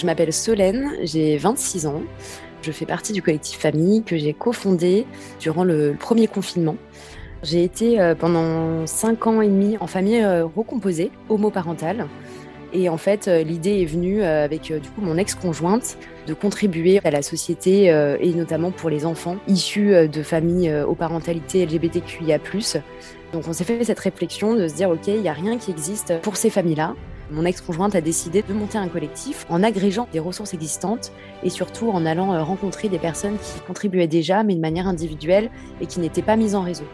Je m'appelle Solène, j'ai 26 ans. Je fais partie du collectif Famille que j'ai cofondé durant le premier confinement. J'ai été euh, pendant 5 ans et demi en famille euh, recomposée, homoparentale. Et en fait, euh, l'idée est venue avec du coup mon ex-conjointe de contribuer à la société et notamment pour les enfants issus de familles aux parentalités LGBTQIA+. Donc on s'est fait cette réflexion de se dire ok, il n'y a rien qui existe pour ces familles-là. Mon ex-conjointe a décidé de monter un collectif en agrégeant des ressources existantes et surtout en allant euh, rencontrer des personnes qui contribuaient déjà, mais de manière individuelle et qui n'étaient pas mises en réseau.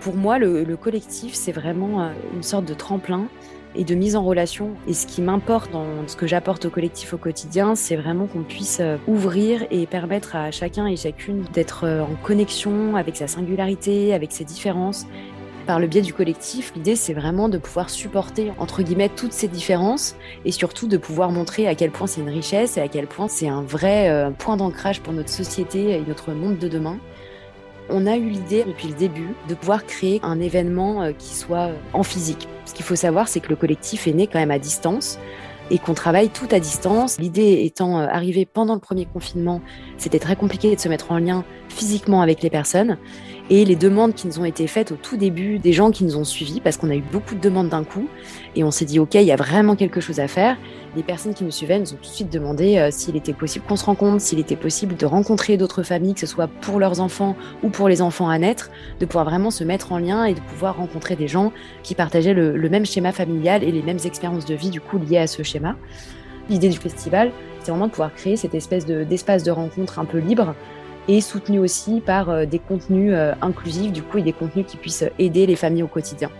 Pour moi, le, collectif, c'est vraiment euh, une sorte de tremplin et de mise en relation. Et ce qui m'importe dans ce que j'apporte au collectif au quotidien, c'est vraiment qu'on puisse euh, ouvrir et permettre à chacun et chacune d'être en connexion avec sa singularité, avec ses différences par le biais du collectif, l'idée c'est vraiment de pouvoir supporter entre guillemets toutes ces différences et surtout de pouvoir montrer à quel point c'est une richesse et à quel point c'est un vrai euh, point d'ancrage pour notre société et notre monde de demain. On a eu l'idée depuis le début de pouvoir créer un événement euh, qui soit euh, en physique. Ce qu'il faut savoir, c'est que le collectif est né quand même à distance et qu'on travaille tout à distance. L'idée étant arrivée pendant le premier confinement, c'était très compliqué de se mettre en lien physiquement avec les personnes et les demandes qui nous ont été faites au tout début des gens qui nous ont suivis, parce qu'on a eu beaucoup de demandes d'un coup, et on s'est dit, OK, il y a vraiment quelque chose à faire. Les personnes qui nous suivaient nous ont tout de suite demandé euh, s'il était possible qu'on se rencontre, s'il était possible de rencontrer d'autres familles, que ce soit pour leurs enfants ou pour les enfants à naître, de pouvoir vraiment se mettre en lien et de pouvoir rencontrer des gens qui partageaient le, même schéma familial et les mêmes expériences de vie, du coup, liées à ce schéma. L'idée du festival, c'est vraiment de pouvoir créer cette espèce d'espace de rencontre un peu libre et soutenu aussi par euh, des contenus euh, inclusifs, du coup, et des contenus qui puissent aider les familles au quotidien.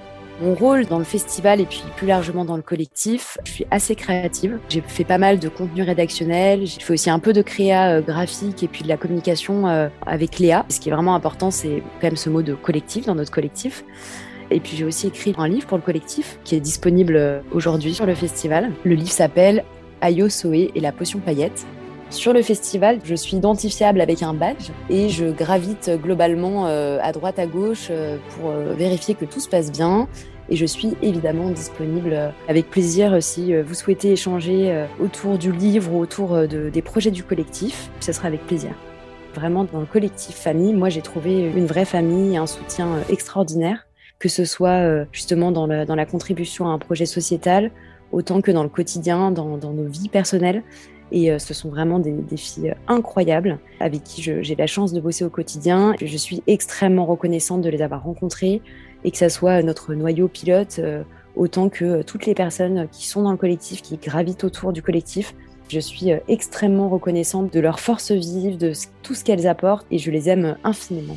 Mon rôle dans le festival et puis plus largement dans le collectif, je suis assez créative. J'ai fait pas mal de contenu rédactionnel. J'ai fait aussi un peu de créa euh, graphique et puis de la communication avec Léa. Ce qui est vraiment important, c'est quand même ce mot de collectif dans notre collectif. Et puis j'ai aussi écrit un livre pour le collectif qui est disponible aujourd'hui sur le festival. Le livre s'appelle Ayo Soé et la potion paillette. Sur le festival, je suis identifiable avec un badge et je gravite globalement euh, à droite à gauche euh, pour euh, vérifier que tout se passe bien. Et je suis évidemment disponible avec plaisir si vous souhaitez échanger autour du livre ou autour des projets du collectif. Ce sera avec plaisir. Vraiment, dans le collectif famille, moi j'ai trouvé une vraie famille, un soutien extraordinaire, que ce soit justement dans la, contribution à un projet sociétal, autant que dans le quotidien, dans nos vies personnelles. Et euh, ce sont vraiment des, filles incroyables avec qui j'ai la chance de bosser au quotidien. Je suis extrêmement reconnaissante de les avoir rencontrées et que ça soit notre noyau pilote euh, autant que toutes les personnes qui sont dans le collectif, qui gravitent autour du collectif. Je suis euh, extrêmement reconnaissante de leur force vive, de tout ce qu'elles apportent et je les aime infiniment.